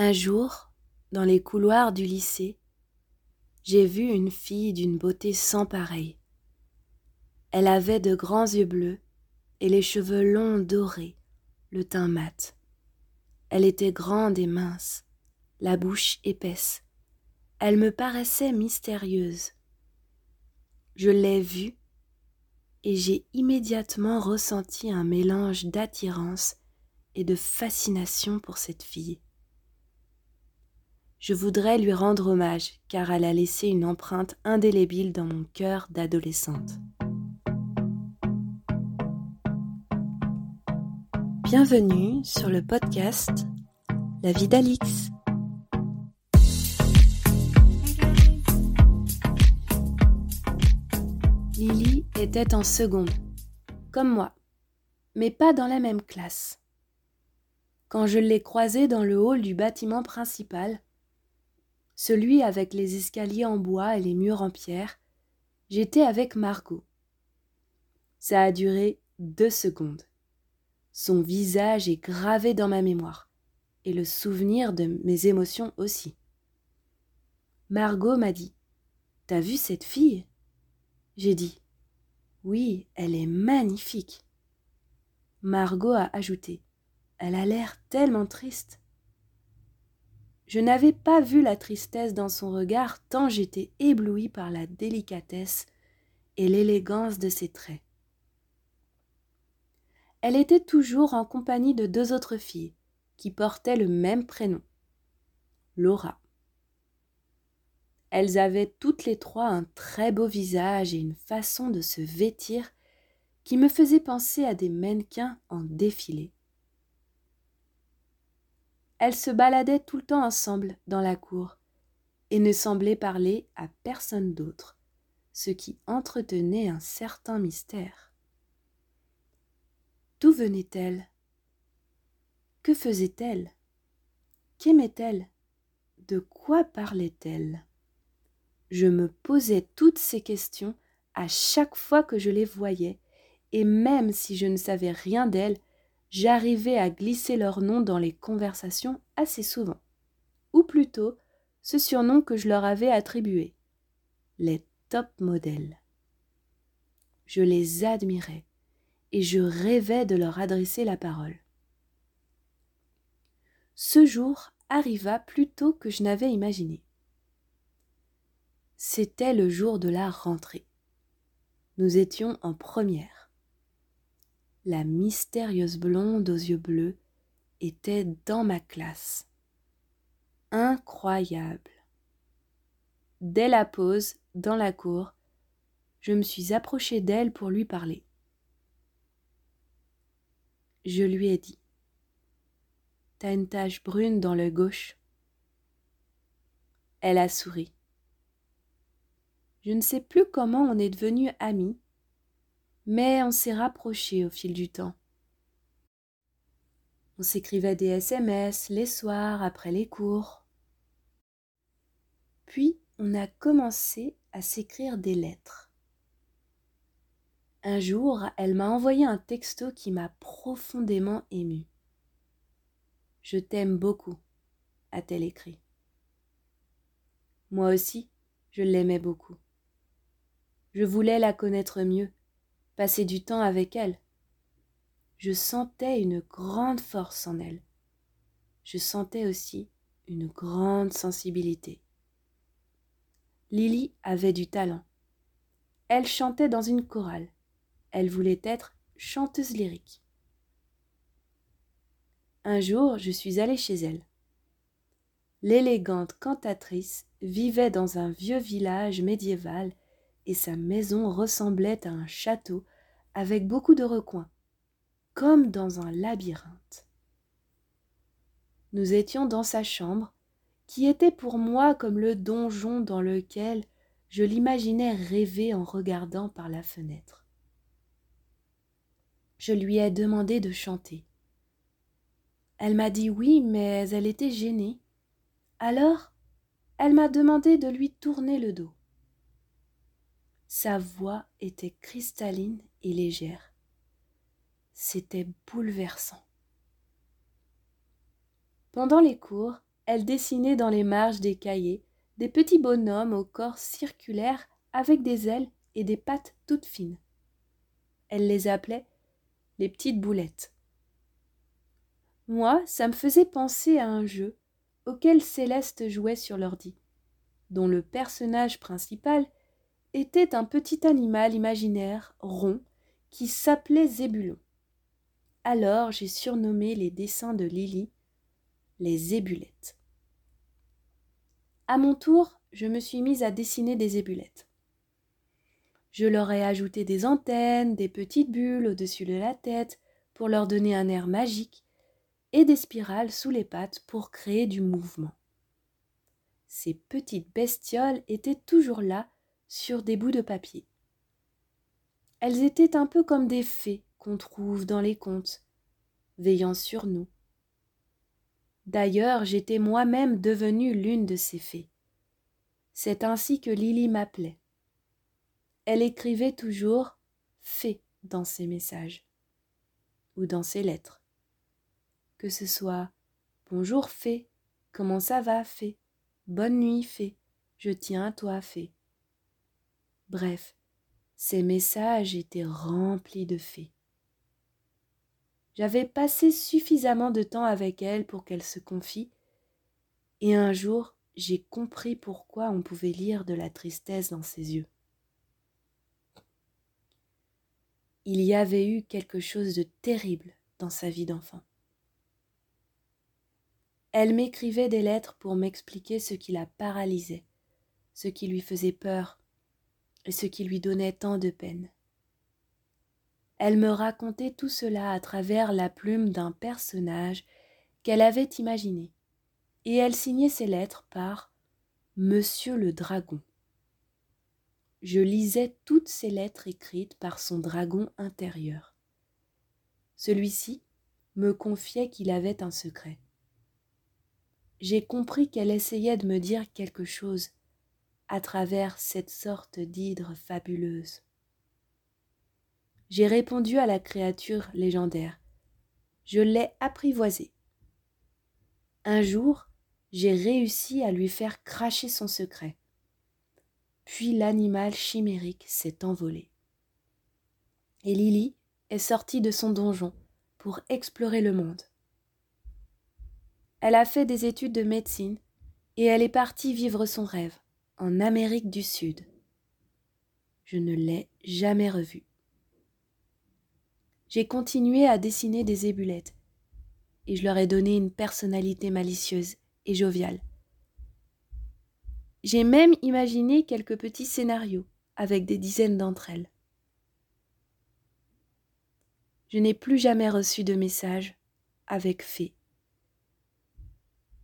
Un jour, dans les couloirs du lycée, j'ai vu une fille d'une beauté sans pareille. Elle avait de grands yeux bleus et les cheveux longs dorés, le teint mat. Elle était grande et mince, la bouche épaisse. Elle me paraissait mystérieuse. Je l'ai vue et j'ai immédiatement ressenti un mélange d'attirance et de fascination pour cette fille. Je voudrais lui rendre hommage car elle a laissé une empreinte indélébile dans mon cœur d'adolescente. Bienvenue sur le podcast La vie d'Alix. Lily était en seconde, comme moi, mais pas dans la même classe. Quand je l'ai croisée dans le hall du bâtiment principal, celui avec les escaliers en bois et les murs en pierre, j'étais avec Margot. Ça a duré deux secondes. Son visage est gravé dans ma mémoire, et le souvenir de mes émotions aussi. Margot m'a dit T'as vu cette fille? J'ai dit Oui, elle est magnifique. Margot a ajouté Elle a l'air tellement triste. Je n'avais pas vu la tristesse dans son regard tant j'étais éblouie par la délicatesse et l'élégance de ses traits. Elle était toujours en compagnie de deux autres filles qui portaient le même prénom, Laura. Elles avaient toutes les trois un très beau visage et une façon de se vêtir qui me faisait penser à des mannequins en défilé. Elles se baladaient tout le temps ensemble dans la cour et ne semblaient parler à personne d'autre, ce qui entretenait un certain mystère. D'où venait-elle Que faisait-elle Qu'aimait-elle De quoi parlait-elle Je me posais toutes ces questions à chaque fois que je les voyais, et même si je ne savais rien d'elles, j'arrivais à glisser leur nom dans les conversations assez souvent. Ou plutôt, ce surnom que je leur avais attribué. Les top modèles. Je les admirais et je rêvais de leur adresser la parole. Ce jour arriva plus tôt que je n'avais imaginé. C'était le jour de la rentrée. Nous étions en première la mystérieuse blonde aux yeux bleus était dans ma classe. Incroyable. Dès la pause, dans la cour, je me suis approchée d'elle pour lui parler. Je lui ai dit T'as une tache brune dans l'œil gauche. Elle a souri. Je ne sais plus comment on est devenus amis, mais on s'est rapprochés au fil du temps. On s'écrivait des SMS les soirs après les cours. Puis on a commencé à s'écrire des lettres. Un jour, elle m'a envoyé un texto qui m'a profondément ému. Je t'aime beaucoup, a-t-elle écrit. Moi aussi, je l'aimais beaucoup. Je voulais la connaître mieux, passer du temps avec elle. Je sentais une grande force en elle. Je sentais aussi une grande sensibilité. Lily avait du talent. Elle chantait dans une chorale. Elle voulait être chanteuse lyrique. Un jour, je suis allée chez elle. L'élégante cantatrice vivait dans un vieux village médiéval et sa maison ressemblait à un château avec beaucoup de recoins, comme dans un labyrinthe. Nous étions dans sa chambre, qui était pour moi comme le donjon dans lequel je l'imaginais rêver en regardant par la fenêtre. Je lui ai demandé de chanter. Elle m'a dit oui, mais elle était gênée. Alors, elle m'a demandé de lui tourner le dos. Sa voix était cristalline et légère. C'était bouleversant. Pendant les cours, elle dessinait dans les marges des cahiers des petits bonhommes au corps circulaire avec des ailes et des pattes toutes fines. Elle les appelait les petites boulettes. Moi, ça me faisait penser à un jeu auquel Céleste jouait sur l'ordi, dont le personnage principal était un petit animal imaginaire rond qui s'appelait Zébulon. Alors j'ai surnommé les dessins de Lily les zébulettes. À mon tour, je me suis mise à dessiner des zébulettes. Je leur ai ajouté des antennes, des petites bulles au-dessus de la tête pour leur donner un air magique et des spirales sous les pattes pour créer du mouvement. Ces petites bestioles étaient toujours là sur des bouts de papier. Elles étaient un peu comme des fées qu'on trouve dans les contes, veillant sur nous. D'ailleurs, j'étais moi-même devenue l'une de ces fées. C'est ainsi que Lily m'appelait. Elle écrivait toujours fée dans ses messages ou dans ses lettres que ce soit Bonjour fée, comment ça va fée, bonne nuit fée, je tiens à toi fée. Bref, ces messages étaient remplis de fées. J'avais passé suffisamment de temps avec elle pour qu'elle se confie, et un jour j'ai compris pourquoi on pouvait lire de la tristesse dans ses yeux. Il y avait eu quelque chose de terrible dans sa vie d'enfant. Elle m'écrivait des lettres pour m'expliquer ce qui la paralysait, ce qui lui faisait peur ce qui lui donnait tant de peine. Elle me racontait tout cela à travers la plume d'un personnage qu'elle avait imaginé, et elle signait ses lettres par Monsieur le Dragon. Je lisais toutes ces lettres écrites par son dragon intérieur. Celui-ci me confiait qu'il avait un secret j'ai compris qu'elle essayait de me dire quelque chose à travers cette sorte d'hydre fabuleuse. J'ai répondu à la créature légendaire. Je l'ai apprivoisée. Un jour, j'ai réussi à lui faire cracher son secret. Puis l'animal chimérique s'est envolé. Et Lily est sortie de son donjon pour explorer le monde. Elle a fait des études de médecine et elle est partie vivre son rêve en Amérique du Sud. Je ne l'ai jamais revue. J'ai continué à dessiner des ébulettes et je leur ai donné une personnalité malicieuse et joviale. J'ai même imaginé quelques petits scénarios avec des dizaines d'entre elles. Je n'ai plus jamais reçu de message avec fée.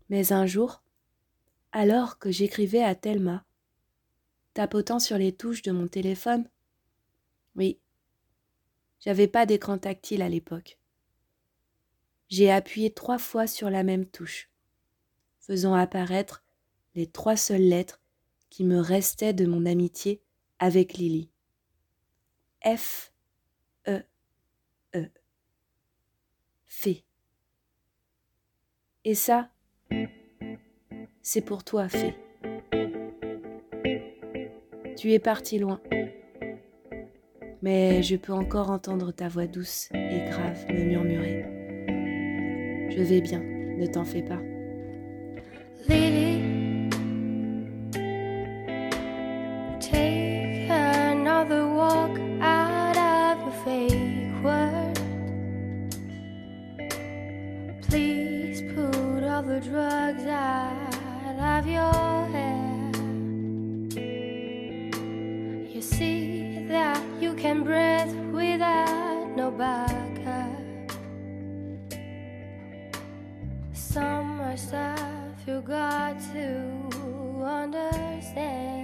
Mais un jour, alors que j'écrivais à Thelma, tapotant sur les touches de mon téléphone, oui, j'avais pas d'écran tactile à l'époque. J'ai appuyé trois fois sur la même touche, faisant apparaître les trois seules lettres qui me restaient de mon amitié avec Lily. F E E. Fée. Et ça, c'est pour toi, fée. Tu es parti loin. Mais je peux encore entendre ta voix douce et grave me murmurer. Je vais bien, ne t'en fais pas. Can breathe without no backup. Some stuff you got to understand.